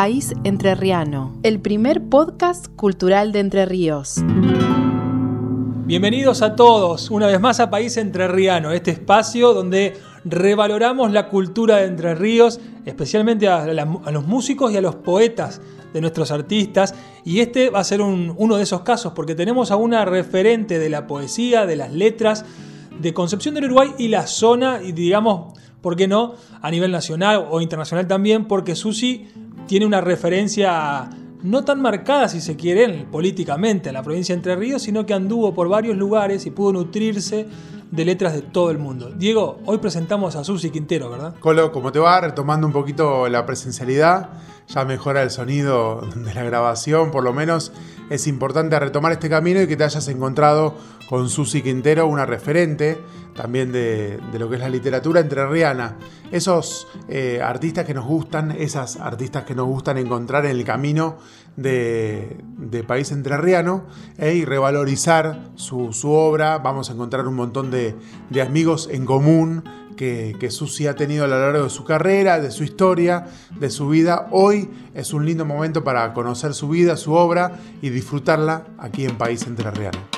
País Entrerriano, el primer podcast cultural de Entre Ríos. Bienvenidos a todos una vez más a País Entrerriano, este espacio donde revaloramos la cultura de Entre Ríos, especialmente a, los músicos y a los poetas de nuestros artistas. Y este va a ser uno de esos casos, porque tenemos a una referente de la poesía, de las letras, de Concepción del Uruguay y la zona, y digamos, ¿por qué no? A nivel nacional o internacional también, porque Susi tiene una referencia no tan marcada, si se quiere, políticamente en la provincia de Entre Ríos, sino que anduvo por varios lugares y pudo nutrirse de letras de todo el mundo. Diego, hoy presentamos a Susi Quintero, ¿verdad? Colo, ¿cómo te va? Retomando un poquito la presencialidad, ya mejora el sonido de la grabación, por lo menos es importante retomar este camino y que te hayas encontrado con Susi Quintero, una referente también de, lo que es la literatura entrerriana. Esos eh, artistas que nos gustan, esas artistas que nos gustan encontrar en el camino de, país entrerriano eh, y revalorizar su, obra. Vamos a encontrar un montón de, amigos en común que, que, Susi ha tenido a lo largo de su carrera, de su historia, de su vida. Hoy es un lindo momento para conocer su vida, su obra y disfrutarla aquí en País Entrerriano.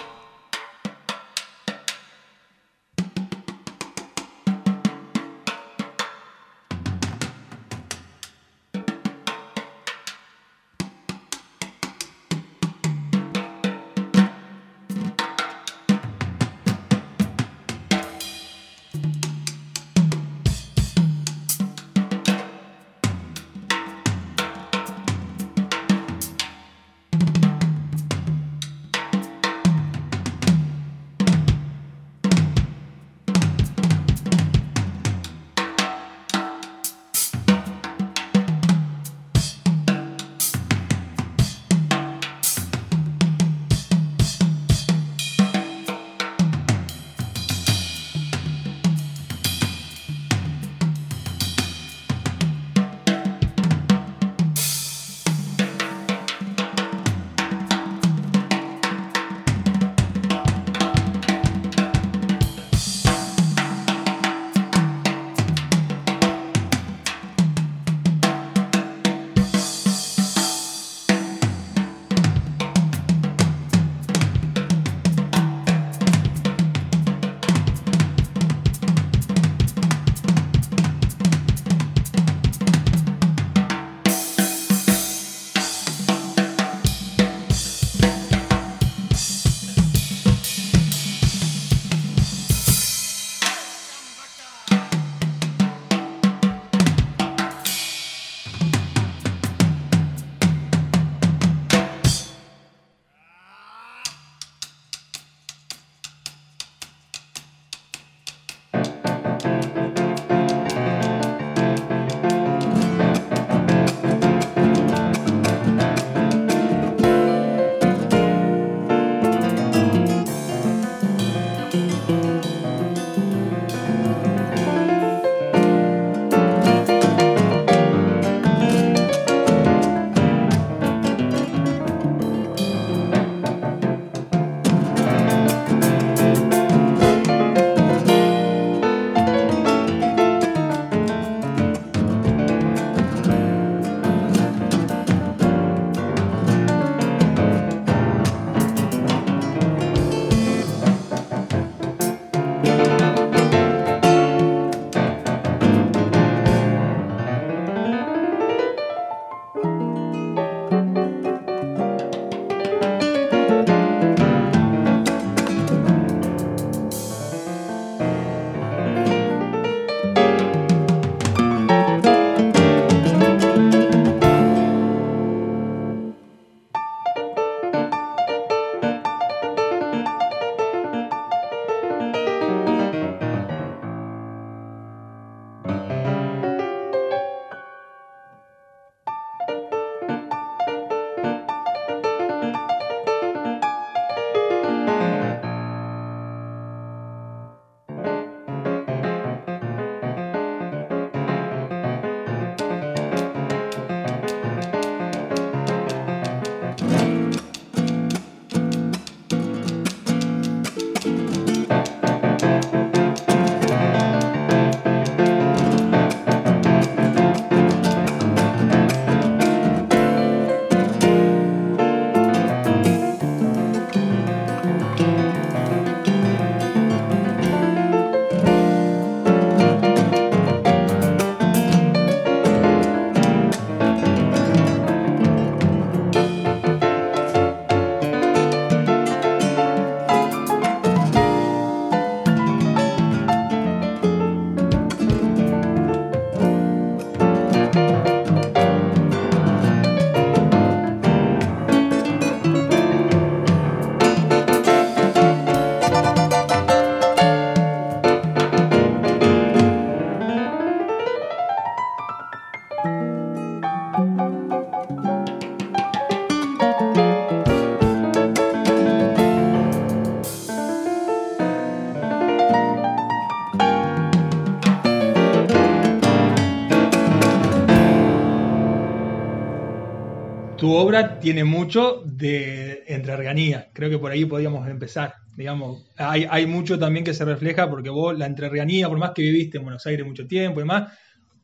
Tu obra tiene mucho de entrerrianía. Creo que por ahí podríamos empezar. Digamos, hay, hay mucho también que se refleja porque vos, la entrerrianía, por más que viviste en Buenos Aires mucho tiempo y demás,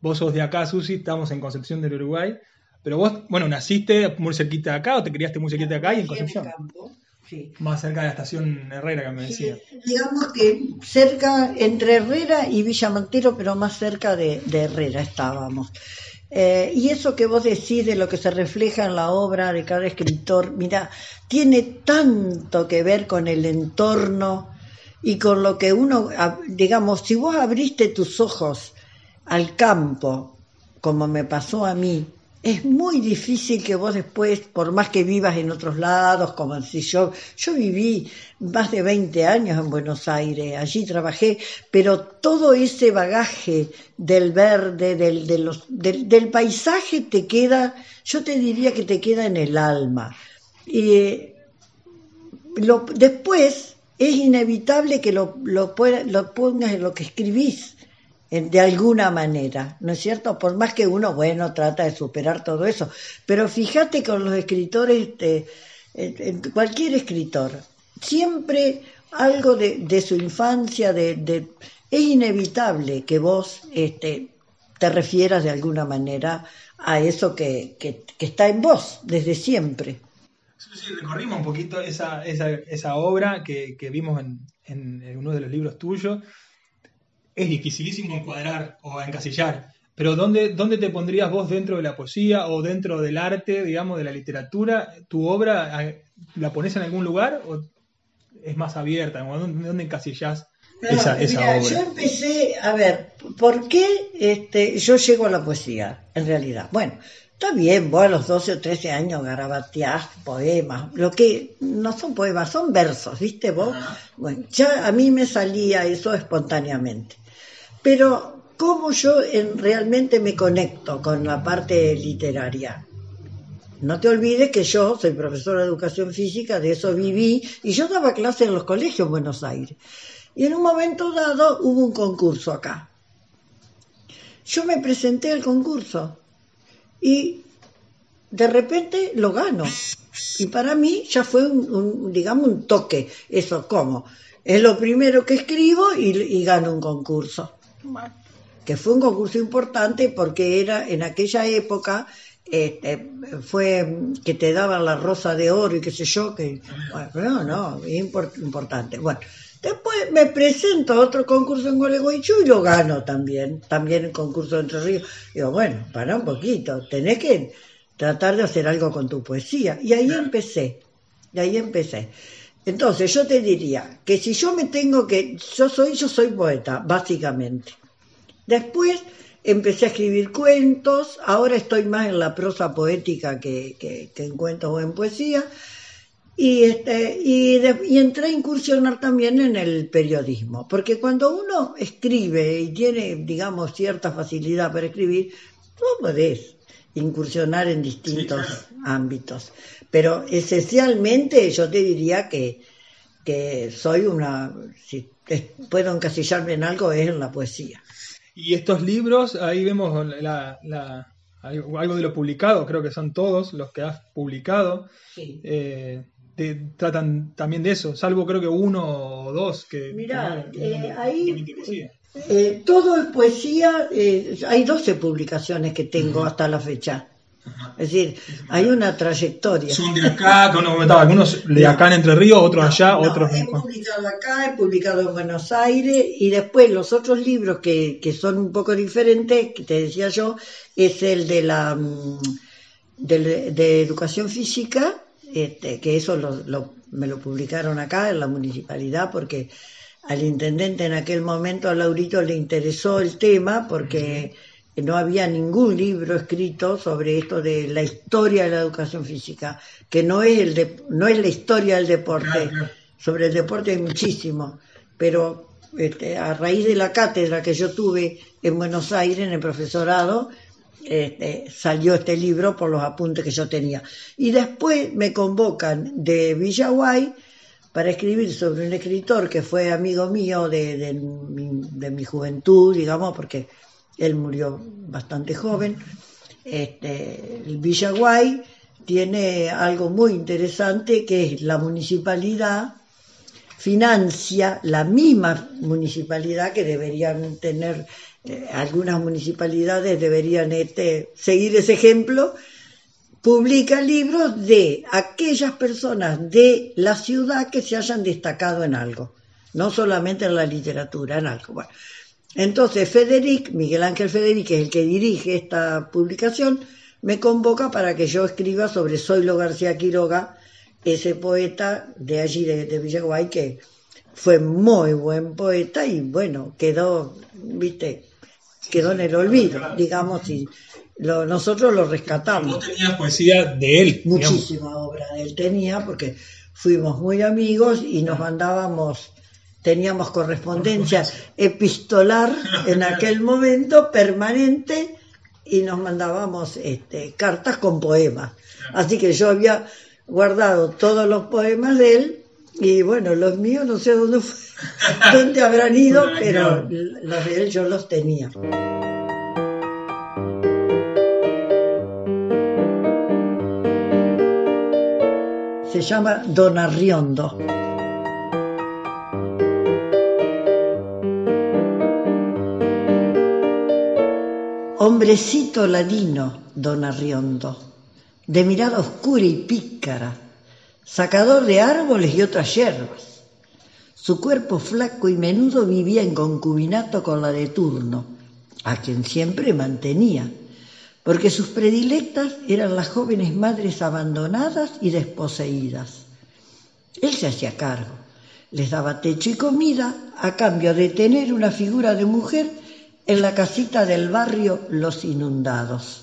vos sos de acá, Susi, estamos en Concepción del Uruguay, pero vos, bueno, naciste muy cerquita de acá o te criaste muy cerquita de acá y en Concepción. Más cerca de la estación Herrera que me decía. digamos que cerca, entre Herrera y Villa Montero, pero más cerca de, Herrera estábamos. Eh, y eso que vos decís de lo que se refleja en la obra de cada escritor, mira, tiene tanto que ver con el entorno y con lo que uno, digamos, si vos abriste tus ojos al campo, como me pasó a mí, es muy difícil que vos después, por más que vivas en otros lados, como si yo, yo viví más de 20 años en Buenos Aires, allí trabajé, pero todo ese bagaje del verde, del, de los, del, paisaje te queda, yo te diría que te queda en el alma. Y lo, después es inevitable que lo, lo, lo pongas en lo que escribís de alguna manera, ¿no es cierto? Por más que uno, bueno, trata de superar todo eso, pero fíjate con los escritores, este, cualquier escritor, siempre algo de, su infancia, de, es inevitable que vos este, te refieras de alguna manera a eso que, está en vos desde siempre. Recorrimos un poquito esa, obra que, vimos en, en, uno de los libros tuyos es dificilísimo encuadrar o encasillar. Pero ¿dónde, ¿dónde te pondrías vos dentro de la poesía o dentro del arte, digamos, de la literatura? ¿Tu obra eh, la pones en algún lugar o es más abierta? ¿Dónde, dónde encasillás esa, obra? Yo empecé, a ver, ¿por qué este, yo llego a la poesía, en realidad? Bueno, Está bien, vos a los 12 o 13 años garabateás poemas, lo que no son poemas, son versos, ¿viste vos? Bueno, ya a mí me salía eso espontáneamente. Pero, ¿cómo yo realmente me conecto con la parte literaria? No te olvides que yo soy profesora de educación física, de eso viví, y yo daba clases en los colegios en Buenos Aires. Y en un momento dado hubo un concurso acá. Yo me presenté al concurso y de repente lo gano. Y para mí ya fue un, digamos, un toque. Eso, ¿cómo? Es lo primero que escribo y gano un concurso que fue un concurso importante porque era en aquella época este, fue que te daban la rosa de oro y qué sé yo, que bueno, no, no, importante. Bueno, después me presento a otro concurso en Gualeguaychú y lo gano también, también el concurso de Entre Ríos. Digo, bueno, para un poquito, tenés que tratar de hacer algo con tu poesía. Y ahí empecé, y ahí empecé. Entonces yo te diría que si yo me tengo que, yo soy, yo soy poeta, básicamente. Después empecé a escribir cuentos, ahora estoy más en la prosa poética que, que, en cuentos o en poesía, y, este, y, y, entré a incursionar también en el periodismo, porque cuando uno escribe y tiene, digamos, cierta facilidad para escribir, tú podés incursionar en distintos ámbitos. Pero esencialmente yo te diría que, que soy una, si puedo encasillarme en algo, es en la poesía. Y estos libros, ahí vemos la, algo de lo publicado, creo que son todos los que has publicado. Eh, tratan también de eso, salvo creo que uno o dos que... Mirá, eh, ahí eh, todo es poesía, hay 12 publicaciones que tengo hasta la fecha. Es decir, hay una trayectoria. Son de acá, que uno comentaba, algunos de acá en Entre Ríos, otros allá, otros He publicado acá, he publicado en Buenos Aires y después los otros libros que, son un poco diferentes, que te decía yo, es el de la mm, de, educación física, este, que eso me lo publicaron acá en la municipalidad porque al intendente en aquel momento, a Laurito, le interesó el tema porque no había ningún libro escrito sobre esto de la historia de la educación física, que no es, el de, no es la historia del deporte. Sobre el deporte hay muchísimo, pero este, a raíz de la cátedra que yo tuve en Buenos Aires, en el profesorado, este, salió este libro por los apuntes que yo tenía. Y después me convocan de Villaguay para escribir sobre un escritor que fue amigo mío de, de, de mi juventud, digamos, porque él murió bastante joven, este, el Villaguay, tiene algo muy interesante que es la municipalidad financia la misma municipalidad que deberían tener eh, algunas municipalidades deberían este, seguir ese ejemplo. Publica libros de aquellas personas de la ciudad que se hayan destacado en algo no solamente en la literatura en algo entonces Federic Miguel Ángel Federic que es el que dirige esta publicación me convoca para que yo escriba sobre Zoilo García Quiroga ese poeta de allí, de, de Villaguay, que fue muy buen poeta y bueno, quedó, viste, quedó en el olvido, digamos, y lo, nosotros lo rescatamos. ¿No tenías poesía de él? Muchísima obra de él tenía, porque fuimos muy amigos y nos mandábamos, teníamos correspondencia epistolar en aquel momento permanente y nos mandábamos este, cartas con poemas. Así que yo había guardado todos los poemas de él y bueno, los míos no sé dónde, dónde habrán ido, pero los de él yo los tenía. Se llama Don Arriondo. Hombrecito ladino, Don Arriondo de mirada oscura y pícara, sacador de árboles y otras hierbas. Su cuerpo flaco y menudo vivía en concubinato con la de turno, a quien siempre mantenía, porque sus predilectas eran las jóvenes madres abandonadas y desposeídas. Él se hacía cargo, les daba techo y comida a cambio de tener una figura de mujer en la casita del barrio Los Inundados.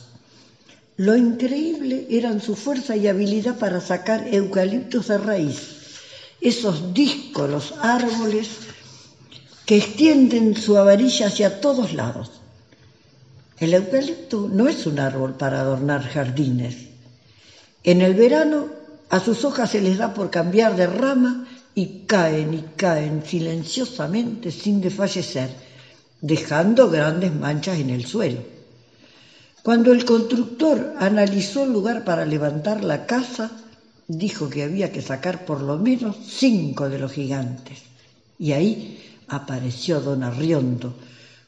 Lo increíble eran su fuerza y habilidad para sacar eucaliptos de raíz, esos díscolos árboles que extienden su avarilla hacia todos lados. El eucalipto no es un árbol para adornar jardines. En el verano a sus hojas se les da por cambiar de rama y caen y caen silenciosamente sin desfallecer, dejando grandes manchas en el suelo. Cuando el constructor analizó el lugar para levantar la casa, dijo que había que sacar por lo menos cinco de los gigantes. Y ahí apareció don Arriondo,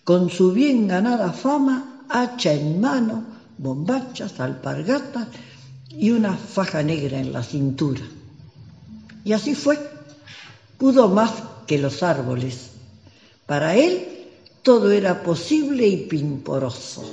con su bien ganada fama, hacha en mano, bombachas, alpargatas y una faja negra en la cintura. Y así fue. Pudo más que los árboles. Para él todo era posible y pimporoso.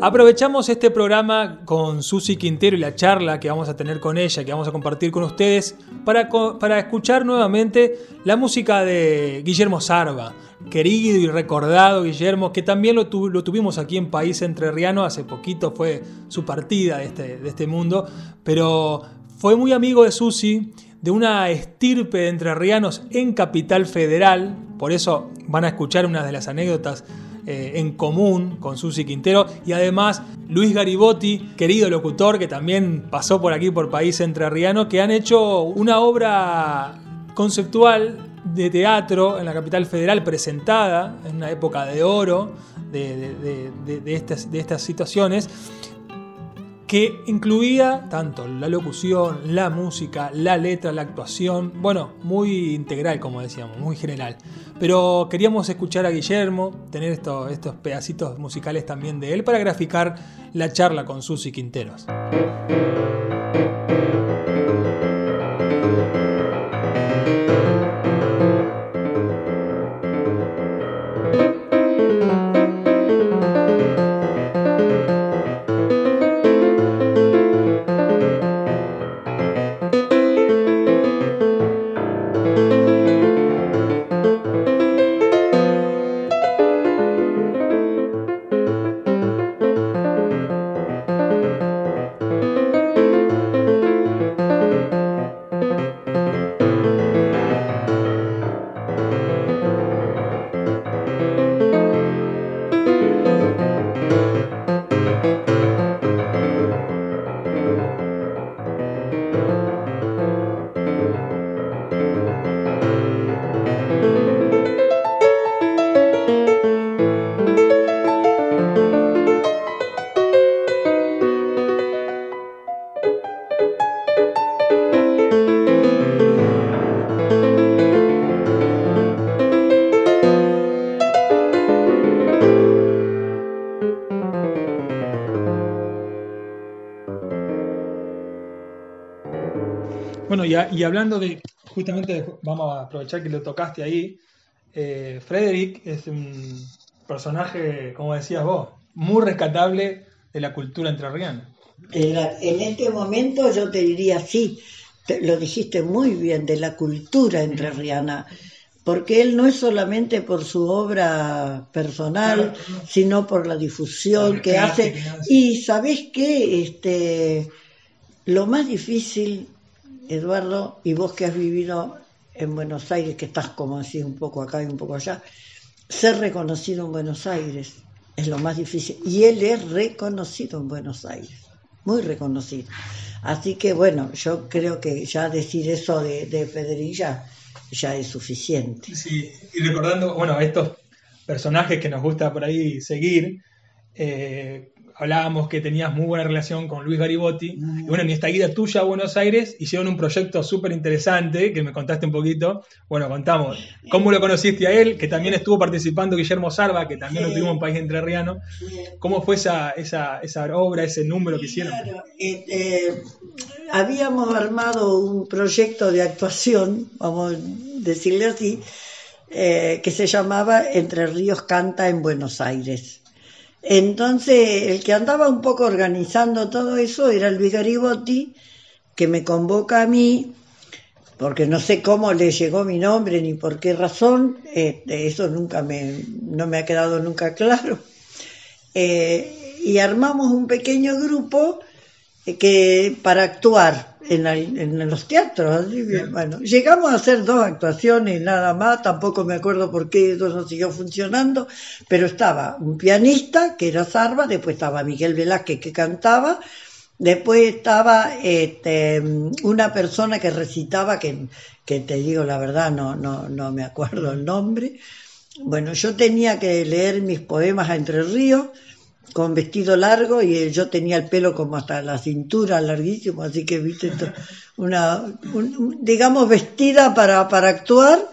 Aprovechamos este programa con Susi Quintero y la charla que vamos a tener con ella, que vamos a compartir con ustedes, para, para escuchar nuevamente la música de Guillermo Sarva, querido y recordado Guillermo, que también lo, tuvimos aquí en País Entrerriano, hace poquito fue su partida de este, de este mundo, pero fue muy amigo de Susi, de una estirpe de entrerrianos en Capital Federal, por eso van a escuchar una de las anécdotas eh, en común con Susi Quintero y además Luis Garibotti, querido locutor que también pasó por aquí por País Entrerriano, que han hecho una obra conceptual de teatro en la capital federal presentada en una época de oro de, estas, de estas situaciones que incluía tanto la locución, la música, la letra, la actuación, bueno, muy integral como decíamos, muy general. Pero queríamos escuchar a Guillermo, tener estos, pedacitos musicales también de él para graficar la charla con Susi Quinteros. Y, hablando de, justamente, vamos a aprovechar que lo tocaste ahí, eh, Frederick es un personaje, como decías vos, muy rescatable de la cultura entrerriana. En, en este momento yo te diría sí, lo dijiste muy bien, de la cultura entrerriana porque él no es solamente por su obra personal, sino por la difusión que hace. Y sabes qué, este, lo más difícil, Eduardo, y vos que has vivido en Buenos Aires, que estás como así un poco acá y un poco allá, ser reconocido en Buenos Aires es lo más difícil. Y él es reconocido en Buenos Aires, muy reconocido. Así que bueno, yo creo que ya decir eso de, de Federilla ya es suficiente. Sí, y recordando, bueno, estos personajes que nos gusta por ahí seguir, eh, hablábamos que tenías muy buena relación con Luis Garibotti. Y bueno, en esta guía tuya a Buenos Aires hicieron un proyecto súper interesante que me contaste un poquito. Bueno, contamos cómo lo conociste a él, que también estuvo participando Guillermo Sarva, que también lo tuvimos en País Entrerriano. ¿Cómo fue esa, esa, esa obra, ese número que hicieron? Claro, eh, eh, habíamos armado un proyecto de actuación, vamos a decirle así, eh, que se llamaba Entre Ríos Canta en Buenos Aires. Entonces, el que andaba un poco organizando todo eso era Luis Garibotti, que me convoca a mí, porque no sé cómo le llegó mi nombre ni por qué razón, este, eso nunca me, no me ha quedado nunca claro. Eh, y armamos un pequeño grupo eh, que para actuar en, los teatros. Bueno, llegamos a hacer dos actuaciones nada más, tampoco me acuerdo por qué eso no siguió funcionando, pero estaba un pianista, que era Sarva, después estaba Miguel Velázquez, que cantaba, después estaba este, una persona que recitaba, que, que te digo la verdad, no, no, no me acuerdo el nombre. Bueno, yo tenía que leer mis poemas a Entre Ríos, con vestido largo y yo tenía el pelo como hasta la cintura larguísimo, así que viste una, digamos, vestida para, para actuar.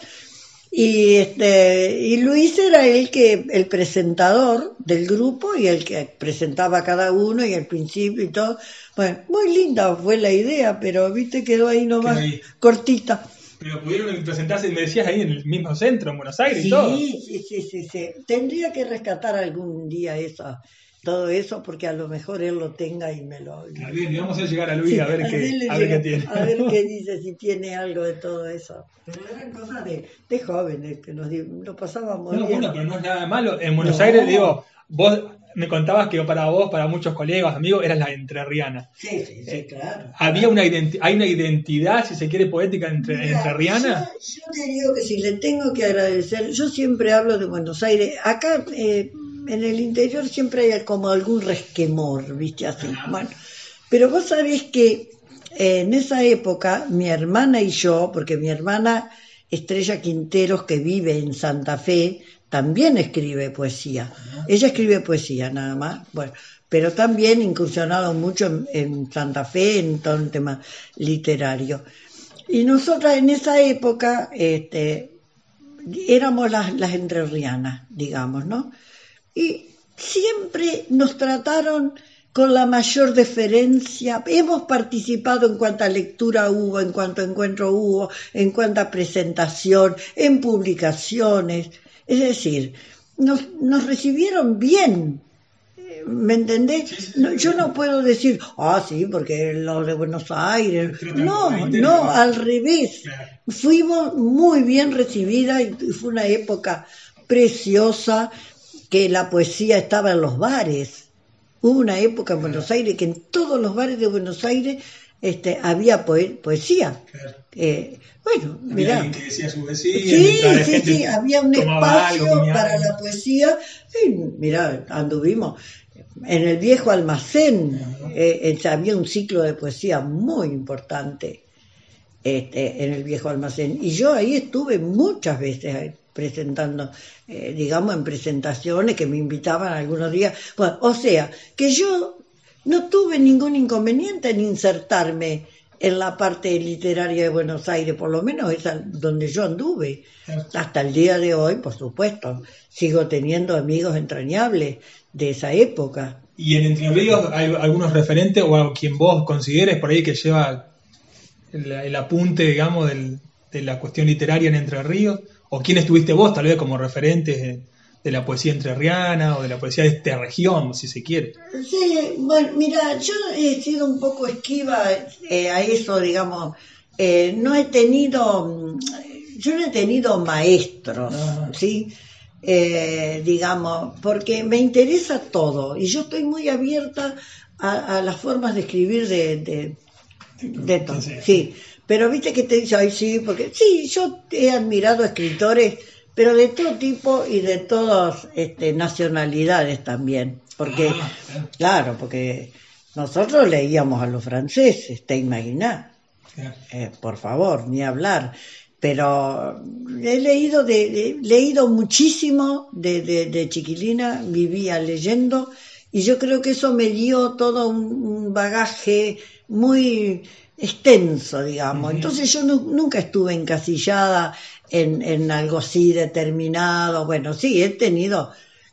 Y, este, y Luis era el que, el presentador del grupo y el que presentaba a cada uno y al principio y todo. Bueno, muy linda fue la idea, pero viste, quedó ahí nomás cortita. Pero pudieron presentarse, me decías, ahí en el mismo centro, en Buenos Aires y todo. Sí, sí, sí, sí. Tendría que rescatar algún día esa, todo eso porque a lo mejor él lo tenga y me lo... Bien, vamos a llegar a Luis a, ver qué, a ver qué tiene. A ver qué dice, si tiene algo de todo eso. Pero eran cosas de, de jóvenes que nos, nos pasábamos no, Bueno, pero no es nada malo. En Buenos Aires, digo, vos me contabas que para vos, para muchos colegas, amigos, eras la entrerriana. Sí, sí, sí, eh, claro. ¿Había una hay una identidad, si se quiere, poética entre, entrerriana? Yo, yo, te digo que si le tengo que agradecer, yo siempre hablo de Buenos Aires. Acá... Eh, en el interior siempre hay como algún resquemor, ¿viste? Así. Bueno, pero vos sabés que eh, en esa época mi hermana y yo, porque mi hermana Estrella Quinteros, que vive en Santa Fe, también escribe poesía. Ella escribe poesía nada más, bueno, pero también incursionado mucho en, Santa Fe, en todo el tema literario. Y nosotras en esa época este, éramos las, las entrerrianas, digamos, ¿no? Y siempre nos trataron con la mayor deferencia. Hemos participado en cuanta lectura hubo, en cuanto encuentro hubo, en cuanta presentación, en publicaciones. Es decir, nos, nos recibieron bien. ¿Me entendés? yo no puedo decir, ah, sí, porque los de Buenos Aires. No, no, al revés. Fuimos muy bien recibidas y fue una época preciosa que la poesía estaba en los bares. Hubo una época en Buenos Aires que en todos los bares de Buenos Aires este, había poesía. Eh, bueno, mira. Sí, sí, sí, había un espacio para la poesía. Y, mira, anduvimos. En el viejo almacén eh, había un ciclo de poesía muy importante este, en el viejo almacén. Y yo ahí estuve muchas veces presentando, eh, digamos, en presentaciones que me invitaban algunos días. Bueno, o sea, que yo no tuve ningún inconveniente en insertarme en la parte literaria de Buenos Aires, por lo menos es donde yo anduve. Hasta el día de hoy, por supuesto, sigo teniendo amigos entrañables de esa época. ¿Y en Entre Ríos hay algunos referentes o a quien vos consideres por ahí que lleva el, apunte, digamos, de la cuestión literaria en Entre Ríos? ¿O quién estuviste vos, tal vez, como referentes de, la poesía entrerriana o de la poesía de esta región, si se quiere? Sí, bueno, mira, yo he sido un poco esquiva eh, a eso, digamos. Eh, no he tenido, yo no he tenido maestros, ah. ¿sí? Eh, digamos, porque me interesa todo y yo estoy muy abierta a, las formas de escribir de, de, todo. Sí, pero viste que te dice, ay, sí, porque sí, yo he admirado escritores, pero de todo tipo y de todas este, nacionalidades también. Porque, ah, claro, porque nosotros leíamos a los franceses, te imaginas. Eh, por favor, ni hablar pero he leído, de, leído muchísimo de, chiquilina, vivía leyendo y yo creo que eso me dio todo un, bagaje muy extenso, digamos. Entonces yo nunca estuve encasillada en, en algo así determinado. Bueno, sí, he tenido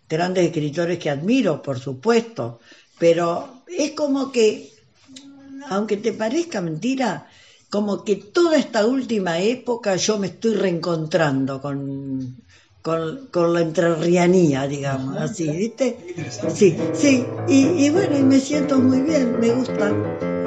grandes escritores que admiro, por supuesto, pero es como que, aunque te parezca mentira, como que toda esta última época yo me estoy reencontrando con, con, la entrerrianía, digamos, así, ¿viste? Sí, sí, y, y bueno, y me siento muy bien, me gusta.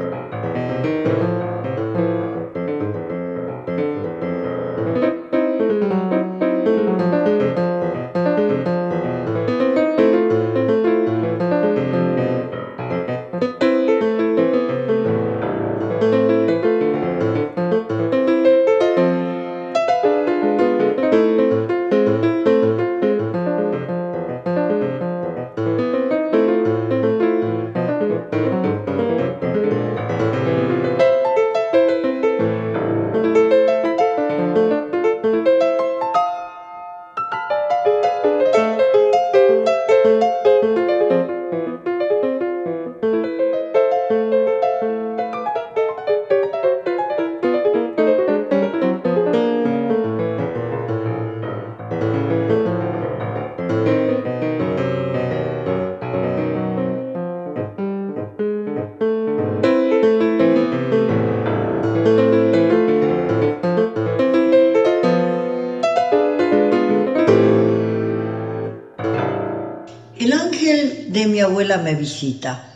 Abuela me visita.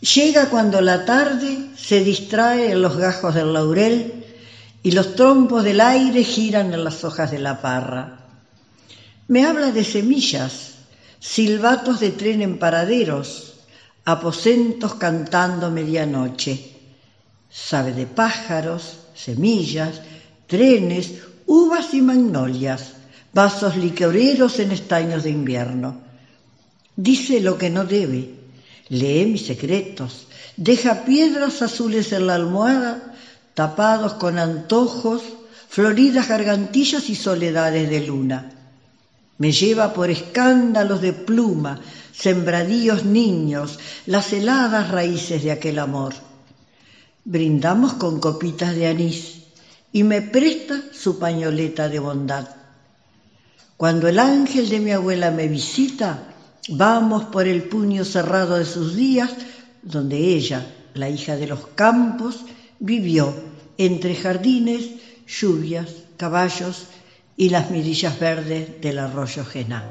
Llega cuando la tarde se distrae en los gajos del laurel y los trompos del aire giran en las hojas de la parra. Me habla de semillas, silbatos de tren en paraderos, aposentos cantando medianoche. Sabe de pájaros, semillas, trenes, uvas y magnolias, vasos liquoreros en estaños de invierno. Dice lo que no debe, lee mis secretos, deja piedras azules en la almohada, tapados con antojos, floridas gargantillas y soledades de luna. Me lleva por escándalos de pluma, sembradíos niños, las heladas raíces de aquel amor. Brindamos con copitas de anís y me presta su pañoleta de bondad. Cuando el ángel de mi abuela me visita, Vamos por el puño cerrado de sus días, donde ella, la hija de los campos, vivió entre jardines, lluvias, caballos y las mirillas verdes del arroyo Gená.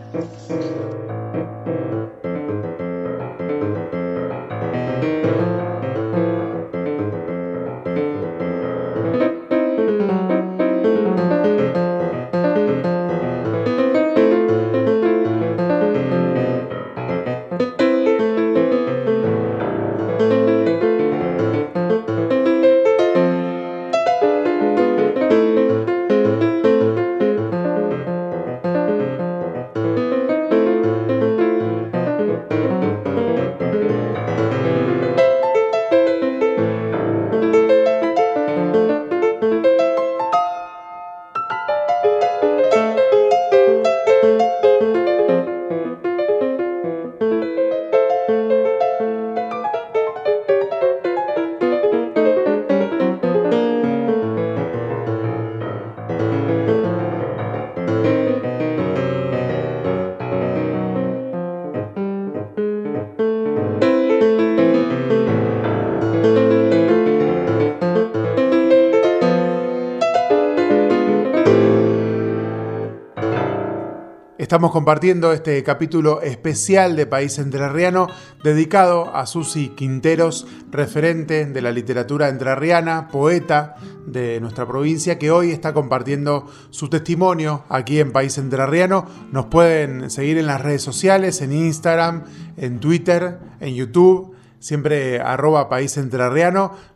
Estamos compartiendo este capítulo especial de País Entrerriano dedicado a Susi Quinteros, referente de la literatura entrerriana, poeta de nuestra provincia, que hoy está compartiendo su testimonio aquí en País Entrerriano. Nos pueden seguir en las redes sociales, en Instagram, en Twitter, en YouTube siempre arroba país.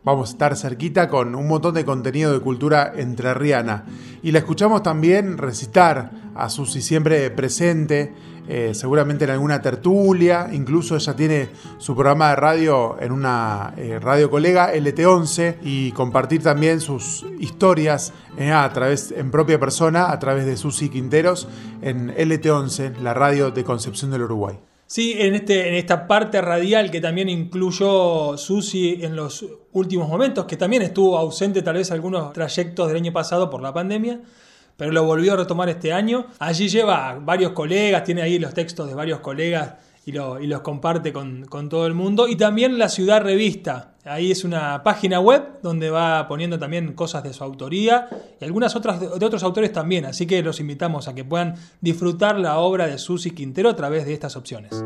Vamos a estar cerquita con un montón de contenido de cultura entrerriana. Y la escuchamos también recitar a Susi siempre presente, eh, seguramente en alguna tertulia, incluso ella tiene su programa de radio en una eh, radio colega LT11 y compartir también sus historias eh, a través en propia persona a través de Susi Quinteros en LT11, la radio de Concepción del Uruguay. Sí, en, este, en esta parte radial que también incluyó Susi en los últimos momentos, que también estuvo ausente tal vez algunos trayectos del año pasado por la pandemia, pero lo volvió a retomar este año. Allí lleva varios colegas, tiene ahí los textos de varios colegas y, los comparte con, todo el mundo. Y también La Ciudad Revista. Ahí es una página web donde va poniendo también cosas de su autoría y algunas otras de, otros autores también. Así que los invitamos a que puedan disfrutar la obra de Susi Quintero a través de estas opciones.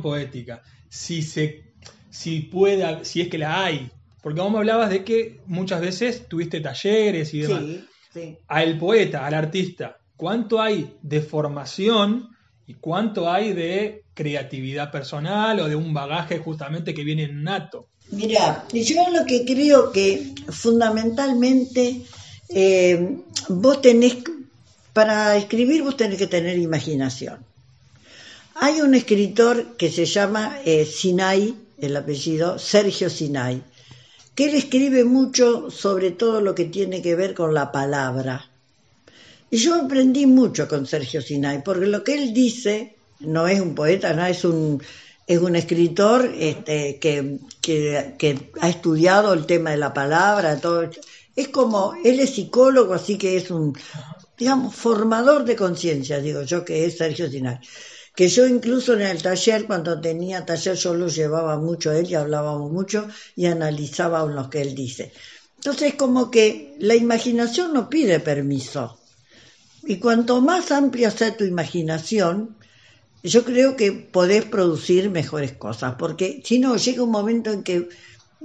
Poética, si se si pueda, si es que la hay. Porque vos me hablabas de que muchas veces tuviste talleres y demás. Al poeta, al artista, ¿cuánto hay de formación y cuánto hay de creatividad personal o de un bagaje justamente que viene nato? Mira, yo lo que creo que fundamentalmente eh, vos tenés, para escribir vos tenés que tener imaginación. Hay un escritor que se llama eh, Sinai, el apellido, Sergio Sinai, que él escribe mucho sobre todo lo que tiene que ver con la palabra. Y yo aprendí mucho con Sergio Sinai, porque lo que él dice no es un poeta, no es un, es un escritor este, que, que, ha estudiado el tema de la palabra, todo. Es como, él es psicólogo, así que es un, digamos, formador de conciencia, digo yo, que es Sergio Sinai que yo incluso en el taller, cuando tenía taller, yo lo llevaba mucho él y hablábamos mucho y analizábamos lo que él dice. Entonces, como que la imaginación no pide permiso. Y cuanto más amplia sea tu imaginación, yo creo que podés producir mejores cosas, porque si no, llega un momento en que,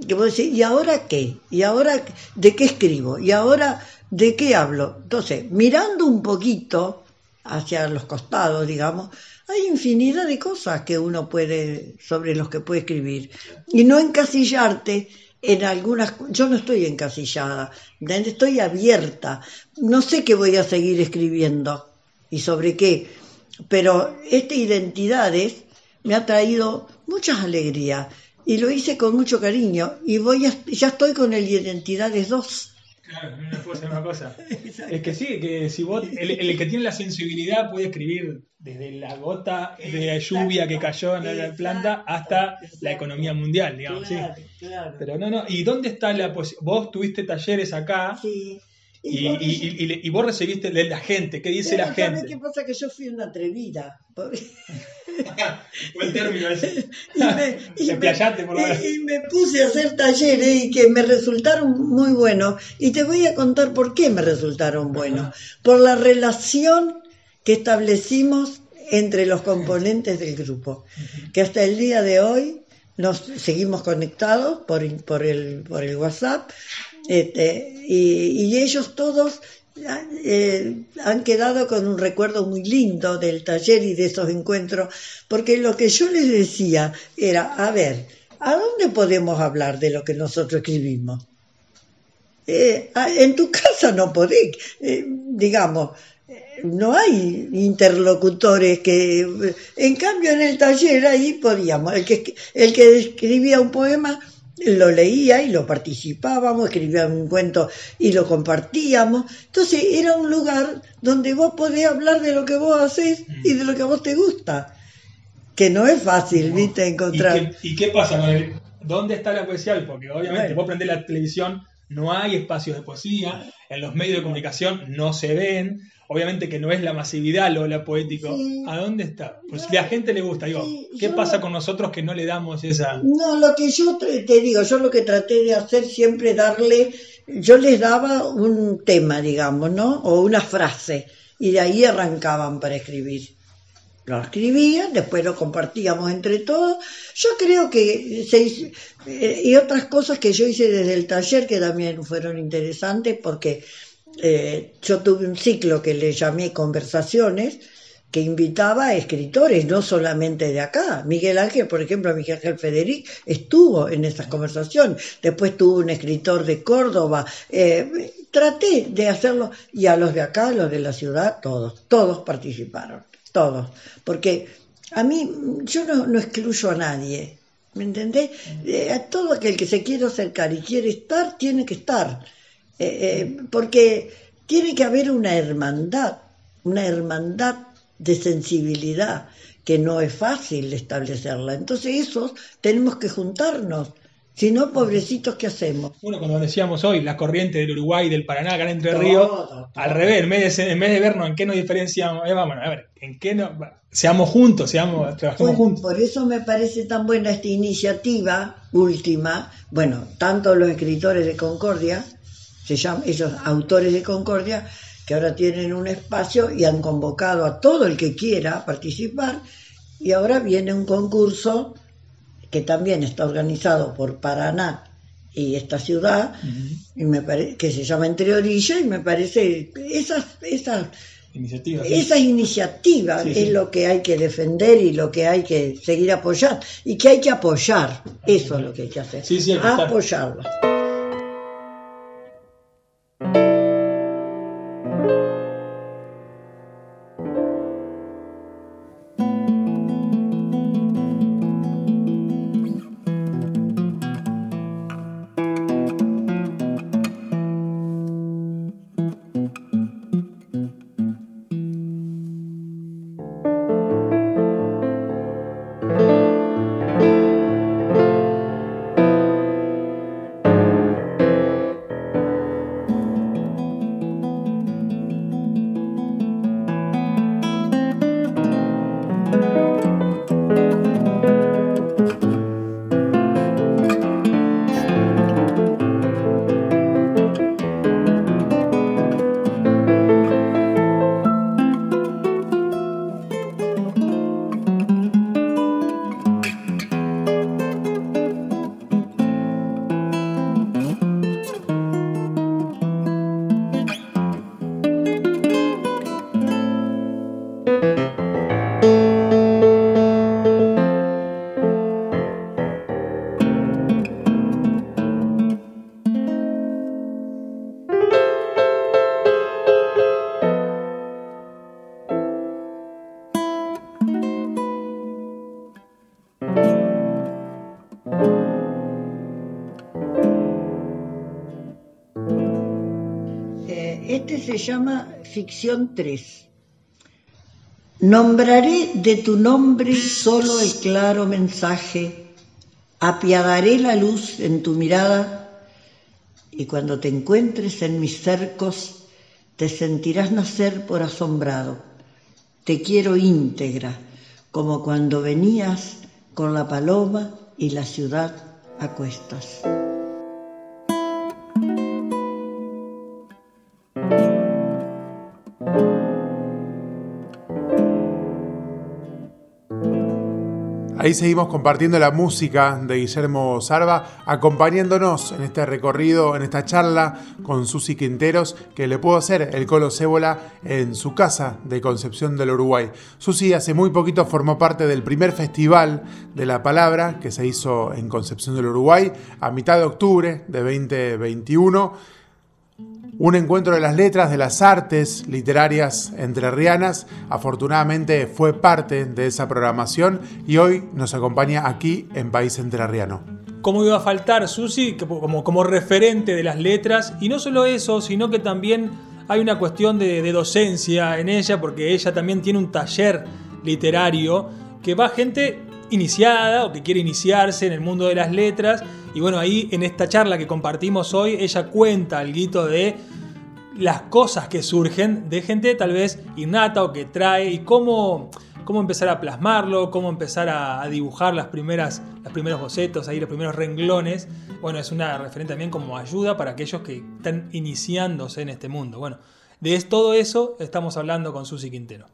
que vos decís, ¿y ahora qué? ¿Y ahora de qué escribo? ¿Y ahora de qué hablo? Entonces, mirando un poquito hacia los costados, digamos, hay infinidad de cosas que uno puede, sobre los que puede escribir. Y no encasillarte en algunas, yo no estoy encasillada, estoy abierta, no sé qué voy a seguir escribiendo y sobre qué, pero esta identidades me ha traído muchas alegrías y lo hice con mucho cariño y voy ya estoy con el Identidades 2 Claro, no puede ser una cosa. Es que sí, que si vos, el, el, que tiene la sensibilidad puede escribir desde la gota de la lluvia que cayó en la planta hasta la economía mundial, digamos. Claro, sí. claro. Pero no, no. ¿Y dónde está la posibilidad? Vos tuviste talleres acá Sí. Y, y, y- y vos recibiste la gente. ¿Qué dice la Pero ¿sabes gente? qué pasa? Que yo fui una atrevida. Buen término ese. y me, por y me puse a hacer talleres y que me resultaron muy buenos. Y te voy a contar por qué me resultaron buenos. Por la relación que establecimos entre los componentes del grupo. Que hasta el día de hoy nos seguimos conectados por, por, el, por el WhatsApp. Este, y, ellos todos eh, han quedado con un recuerdo muy lindo del taller y de esos encuentros, porque lo que yo les decía era, a ver, ¿a dónde podemos hablar de lo que nosotros escribimos? Eh, en tu casa no podés, eh, digamos, no hay interlocutores que... En cambio, en el taller ahí podíamos, el que, el que escribía un poema lo leía y lo participábamos, escribía un cuento y lo compartíamos. Entonces era un lugar donde vos podés hablar de lo que vos haces y de lo que a vos te gusta. Que no es fácil, viste, ¿Y encontrar. qué, y qué pasa con el, ¿Dónde está la poesía? Porque obviamente Bueno. vos prendés la televisión, no hay espacios de poesía, en los medios de comunicación no se ven, obviamente que no es la masividad lo, lo poético. Sí. ¿A dónde está? Pues si a la gente le gusta, digo, Sí, ¿qué yo pasa con nosotros que no le damos esa... No, lo que yo te te digo, yo lo que traté de hacer siempre darle, yo les daba un tema, digamos, ¿no? O una frase, y de ahí arrancaban para escribir. Lo escribían, después lo compartíamos entre todos. Yo creo que se hizo- eh, y otras cosas que yo hice desde el taller que también fueron interesantes porque eh, yo tuve un ciclo que le llamé Conversaciones, que invitaba a escritores, no solamente de acá. Miguel Ángel, por ejemplo, Miguel Ángel Federic estuvo en esas conversaciones. Después tuvo un escritor de Córdoba. Eh, traté de hacerlo, y a los de acá, a los de la ciudad, todos, todos participaron, todos. Porque a mí, yo no, no excluyo a nadie. ¿Me entendés? Eh, a todo aquel que se quiere acercar y quiere estar, tiene que estar. Eh, eh, porque tiene que haber una hermandad, una hermandad de sensibilidad que no es fácil establecerla. Entonces esos tenemos que juntarnos. Si no, pobrecitos, ¿qué hacemos? Bueno, como decíamos hoy, la corriente del Uruguay, del Paraná, acá en Entre Ríos, al revés, en vez, de, en vez de vernos en qué nos diferenciamos, eh, vamos a ver, en qué no, seamos juntos, seamos, trabajemos Bueno, juntos. por eso me parece tan buena esta iniciativa última. Bueno, tanto los escritores de Concordia, se llaman ellos autores de Concordia, que ahora tienen un espacio y han convocado a todo el que quiera participar. Y ahora viene un concurso que también está organizado por Paraná y esta ciudad, y me pare- que se llama Entre Orillas, y me parece esas, esas Iniciativa. sí. esas iniciativas Sí, es lo que hay que defender y lo que hay que seguir apoyando. Y que hay que apoyar. Eso es lo que hay que hacer. Apoyarlas. Llama Ficción 3. Nombraré de tu nombre solo el claro mensaje, apiadaré la luz en tu mirada y cuando te encuentres en mis cercos te sentirás nacer por asombrado. Te quiero íntegra, como cuando venías con la paloma y la ciudad a cuestas. Ahí seguimos compartiendo la música de Guillermo Sarva, acompañándonos en este recorrido, en esta charla con Susi Quinteros, que le puedo hacer el Colo Cébola en su casa de Concepción del Uruguay. Susi hace muy poquito formó parte del primer festival de la palabra que se hizo en Concepción del Uruguay a mitad de octubre de 2021 un encuentro de las letras, de las artes literarias entrerrianas. Afortunadamente fue parte de esa programación y hoy nos acompaña aquí en País Entrerriano. ¿Cómo iba a faltar Susi como, como referente de las letras? Y no solo eso, sino que también hay una cuestión de, de docencia en ella, porque ella también tiene un taller literario que va gente iniciada o que quiere iniciarse en el mundo de las letras. Y bueno, ahí en esta charla que compartimos hoy, ella cuenta algo de las cosas que surgen de gente tal vez innata o que trae y cómo, cómo empezar a plasmarlo, cómo empezar a, dibujar las primeras, los primeros bocetos, ahí los primeros renglones. Bueno, es una referente también como ayuda para aquellos que están iniciándose en este mundo. Bueno, de todo eso estamos hablando con Susi Quintero.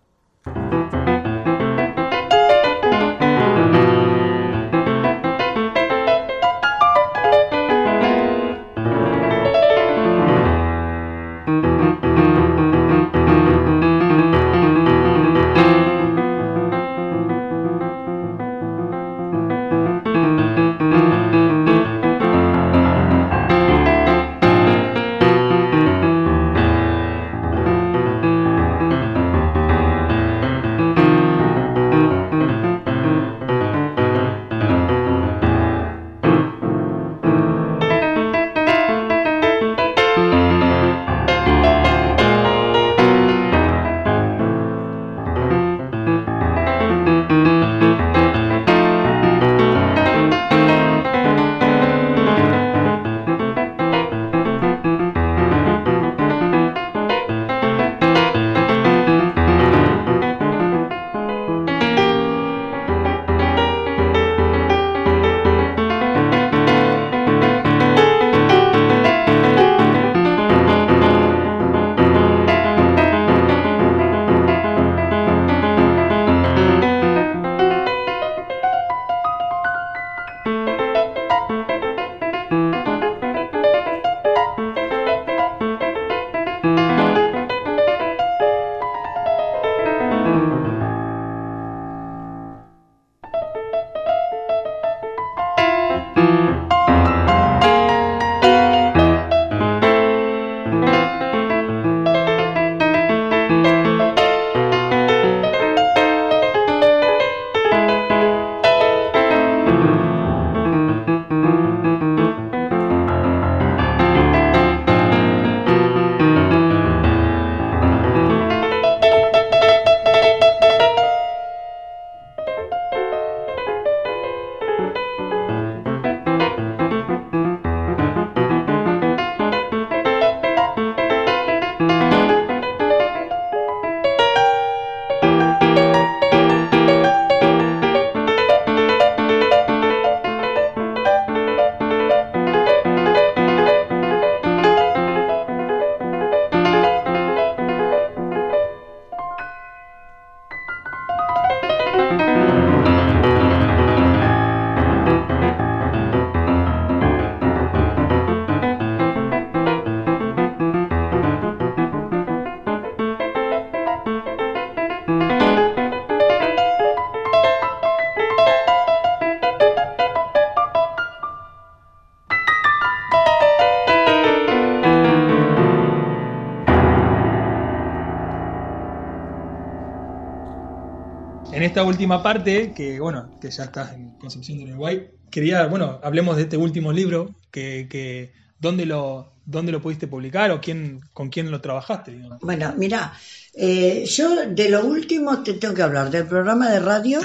Esta última parte, que bueno, que ya está en Concepción de Uruguay, quería, bueno, hablemos de este último libro que, ¿dónde lo, dónde lo pudiste publicar o quién, con quién lo trabajaste? Bueno, mira, eh, yo de lo último te tengo que hablar, del programa de radio,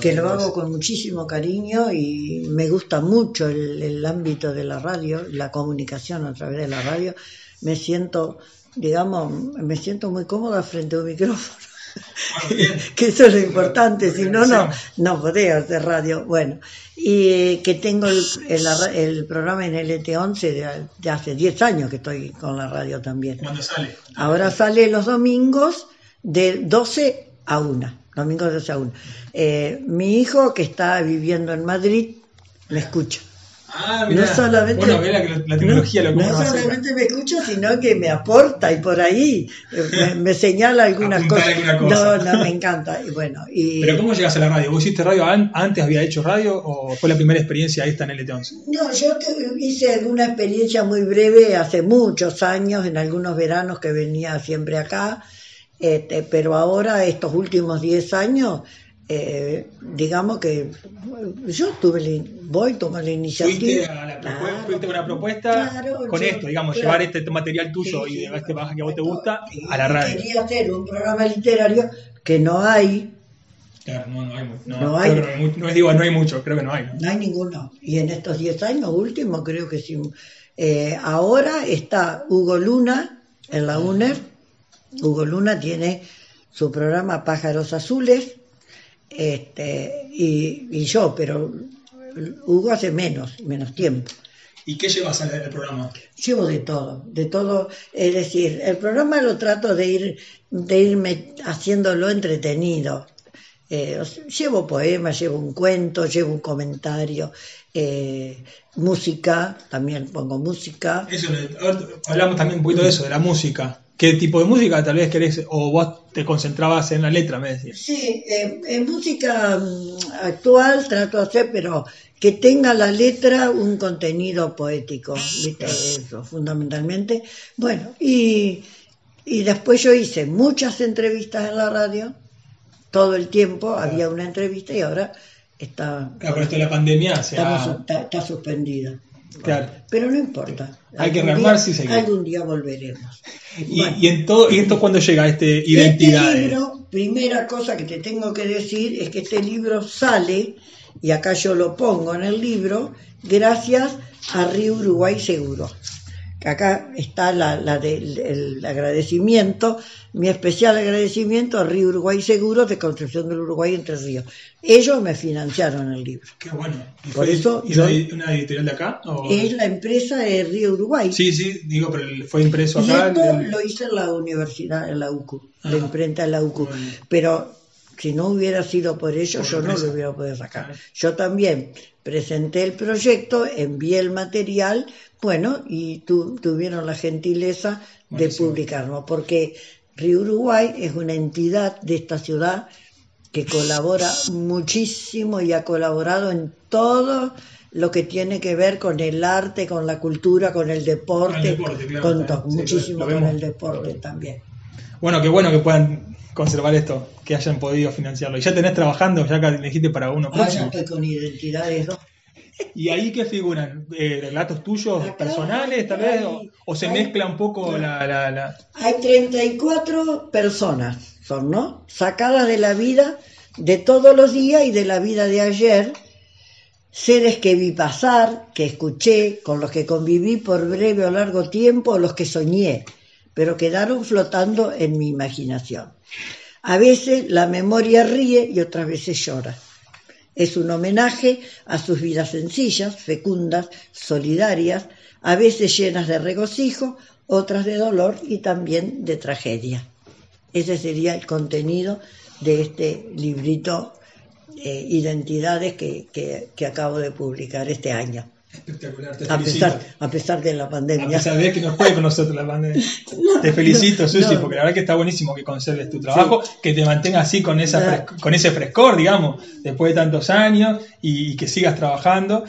que lo hago con muchísimo cariño y me gusta mucho el, el ámbito de la radio, la comunicación a través de la radio. Me siento, digamos, me siento muy cómoda frente a un micrófono. que eso es lo importante, si no, no, no podría hacer radio. Bueno, y que tengo el, el, el programa en LT11 de, de hace 10 años que estoy con la radio también. ¿Cuándo sale? Ahora sale los domingos de 12 a 1. Domingos de 12 a 1. Eh, mi hijo, que está viviendo en Madrid, me escucha. Ah, No solamente, bueno, la, la tecnología no, lo no solamente me escucha, sino que me aporta y por ahí eh, me, me señala algunas cosas. alguna cosa. No, no, me encanta. Y bueno, y, Pero ¿cómo llegaste a la radio? ¿Vos hiciste radio an- antes? ¿Había hecho radio o fue la primera experiencia esta en LT11? No, yo te- hice alguna experiencia muy breve hace muchos años, en algunos veranos que venía siempre acá, este, pero ahora, estos últimos 10 años, eh, digamos que yo tuve la- voy, tomo la iniciativa. a la Claro, fuiste una propuesta claro, con yo- esto, digamos, claro. llevar este material tuyo Sí, y de este baja que a vos te gusta a la radio. Quería hacer un programa literario que no hay, Claro, no, no hay mucho. No, No hay. no digo, no hay mucho, creo que no hay. ¿no? no hay ninguno. Y en estos 10 años últimos, creo que sí. Eh, ahora está Hugo Luna en la UNER. Hugo Luna tiene su programa Pájaros Azules este, y, y yo, pero Hugo hace menos, menos tiempo. ¿Y qué llevas al, programa? Llevo de todo, de todo. Es decir, el programa lo trato de ir, de irme haciéndolo entretenido. Eh, llevo poemas, llevo un cuento, llevo un comentario, eh, música, también pongo música. Eso, hablamos también un poquito de eso, de la música. ¿Qué tipo de música tal vez querés? O vos te concentrabas en la letra, me decías. Sí, eh, en música mm, actual trato de hacer, pero que tenga la letra un contenido poético, ¿viste? Eso, fundamentalmente. Bueno, y, y después yo hice muchas entrevistas en la radio, todo el tiempo había una entrevista y ahora está, Claro, por esto de la pandemia se ha- está, está suspendida. Claro. Pero no importa. Hay que rearmarse y seguir. Algún día volveremos. Y, Bueno. y en todo, ¿y esto cuándo llega este identidad? Este libro, primera cosa que te tengo que decir es que este libro sale, y acá yo lo pongo en el libro, gracias a Río Uruguay Seguro. Acá está la, la del- el agradecimiento, mi especial agradecimiento a Río Uruguay Seguro de Construcción del Uruguay Entre Ríos. Ellos me financiaron el libro. Qué bueno. ¿Y Por fue- eso y yo- una, editorial de acá? o- Es la empresa de Río Uruguay. Sí, sí, digo, pero fue impreso Y acá. esto el- lo hice en la universidad, en la UCU, la Ah. imprenta en la UCU. Pero si no hubiera sido por ello, Por yo no lo hubiera podido sacar. Yo también presenté el proyecto, envié el material, bueno, y tu- tuvieron la gentileza de publicarlo, porque Río Uruguay es una entidad de esta ciudad que colabora muchísimo y ha colaborado en todo lo que tiene que ver con el arte, con la cultura, con el deporte, Con el deporte, claro, con. Sí, muchísimo con el deporte también. Bueno, qué bueno que puedan conservar esto, que hayan podido financiarlo. Y ya tenés trabajando, ya que dijiste para uno Ah, ya próximo. estoy con identidades, ¿no? ¿Y ahí qué figuran? Eh, ¿Relatos tuyos Acá personales, tal vez? ¿O, o se hay- mezcla un poco la, la, la- Hay 34 personas, son, ¿no? Sacadas de la vida de todos los días y de la vida de ayer, seres que vi pasar, que escuché, con los que conviví por breve o largo tiempo, los que soñé, pero quedaron flotando en mi imaginación. A veces la memoria ríe y otras veces llora. Es un homenaje a sus vidas sencillas, fecundas, solidarias, a veces llenas de regocijo, otras de dolor y también de tragedia. Ese sería el contenido de este librito eh, Identidades que, que- que acabo de publicar este año, Espectacular, te a felicito. pesar, a pesar de la A pandemia. pesar de que no fue con nosotros la pandemia. te felicito, Susi, porque la verdad que está buenísimo que conserves tu trabajo, que te mantengas así con, esa Ya. fres- con ese frescor, digamos, después de tantos años y, y que sigas trabajando.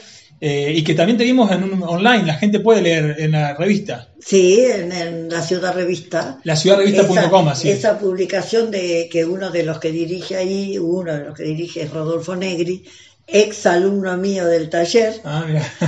Eh, y que también te vimos en un online, la gente puede leer en la revista, Sí, en, en la Ciudad Revista. laciudadrevista.com, esa, así. esa publicación de que uno de los que dirige ahí, uno de los que dirige es Rodolfo Negri, ex alumno mío del taller, Ah,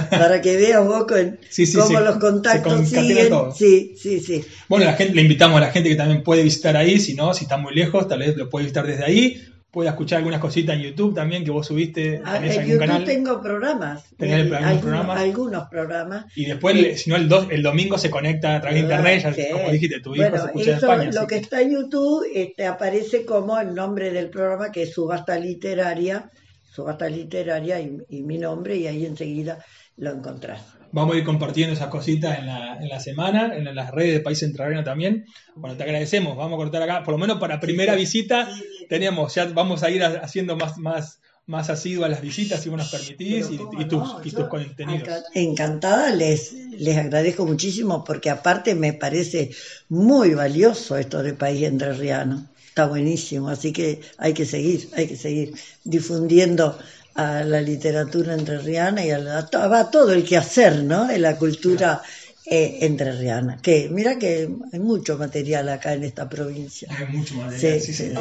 para que veas vos con- Sí, sí, cómo sí. los contactos siguen. todo. Sí, sí, sí. Bueno, la gente, le invitamos a la gente que también puede visitar ahí, si no, si está muy lejos, tal vez lo puede visitar desde ahí. Puede escuchar algunas cositas en YouTube también que vos subiste. Ah, En YouTube canal. tengo programas. ¿Tenés algunos algunos, programas? algunos programas. Y después, si no, el, dos- el domingo se conecta a través de internet, ya, como dijiste, tu hijo Bueno, se escucha en eso, España. lo que está en YouTube este, aparece como el nombre del programa, que es Subasta Literaria, Subasta Literaria y, y mi nombre, y ahí enseguida lo encontrás. Vamos a ir compartiendo esas cositas en la, en la semana, en las redes de País Entrerriano también. Bueno, te agradecemos. Vamos a cortar acá, por lo menos para primera visita, tenemos, ya vamos a ir ha- haciendo más, más, más asiduas las visitas, si vos nos permitís, y, tus, no, y tus contenidos. enca- Encantada, les, les agradezco muchísimo porque aparte me parece muy valioso esto de País Entrerriano. Está buenísimo, así que hay que seguir, hay que seguir difundiendo a la literatura entrerriana y a, la- a to- a todo el quehacer ¿no? de la cultura eh, entrerriana. Que mira que hay mucho material acá en esta provincia. Hay mucho material, Sí, sí, sí,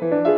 sí. sí.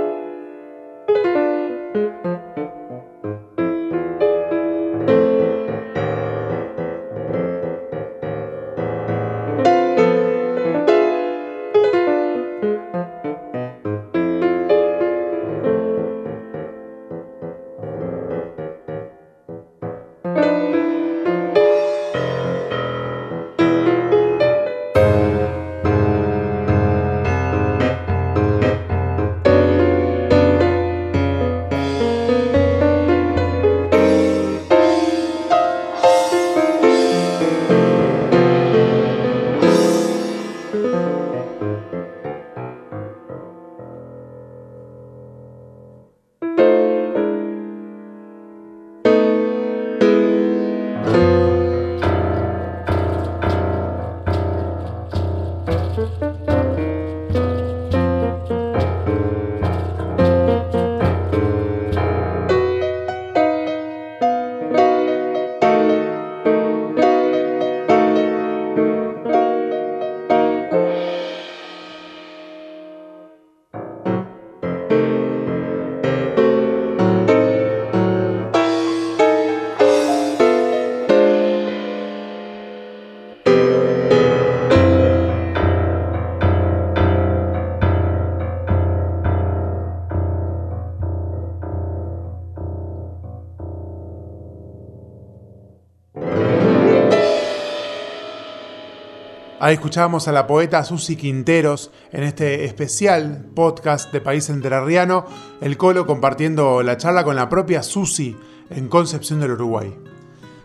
Ahí escuchábamos a la poeta Susi Quinteros en este especial podcast de País Entrerriano, el Colo compartiendo la charla con la propia Susi en Concepción del Uruguay.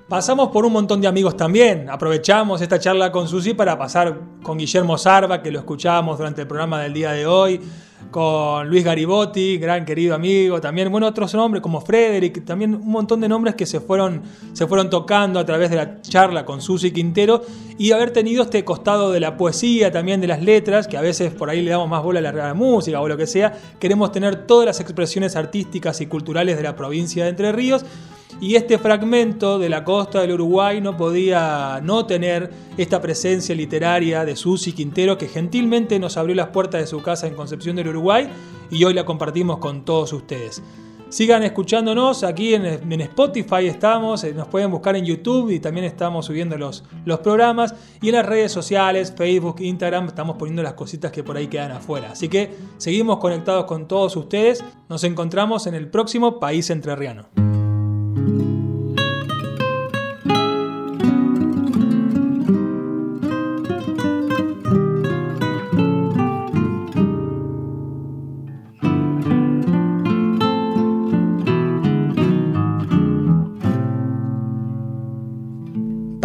Pasamos por un montón de amigos también. Aprovechamos esta charla con Susi para pasar con Guillermo Sarva, que lo escuchábamos durante el programa del día de hoy. Con Luis Garibotti, gran querido amigo, también, bueno, otros nombres como Frederick, también un montón de nombres que se fueron, se fueron tocando a través de la charla con Susi Quintero y haber tenido este costado de la poesía, también de las letras, que a veces por ahí le damos más bola a la, música o lo que sea, queremos tener todas las expresiones artísticas y culturales de la provincia de Entre Ríos y este fragmento de la costa del Uruguay no podía no tener esta presencia literaria de Susi Quintero que gentilmente nos abrió las puertas de su casa en Concepción del Uruguay y hoy la compartimos con todos ustedes. Sigan escuchándonos, aquí en, Spotify estamos, eh, nos pueden buscar en YouTube y también estamos subiendo los, los programas y en las redes sociales, Facebook, Instagram, estamos poniendo las cositas que por ahí quedan afuera. Así que seguimos conectados con todos ustedes, nos encontramos en el próximo País Entrerriano.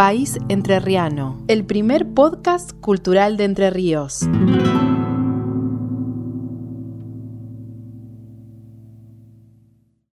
País Entrerriano, el primer podcast cultural de Entre Ríos.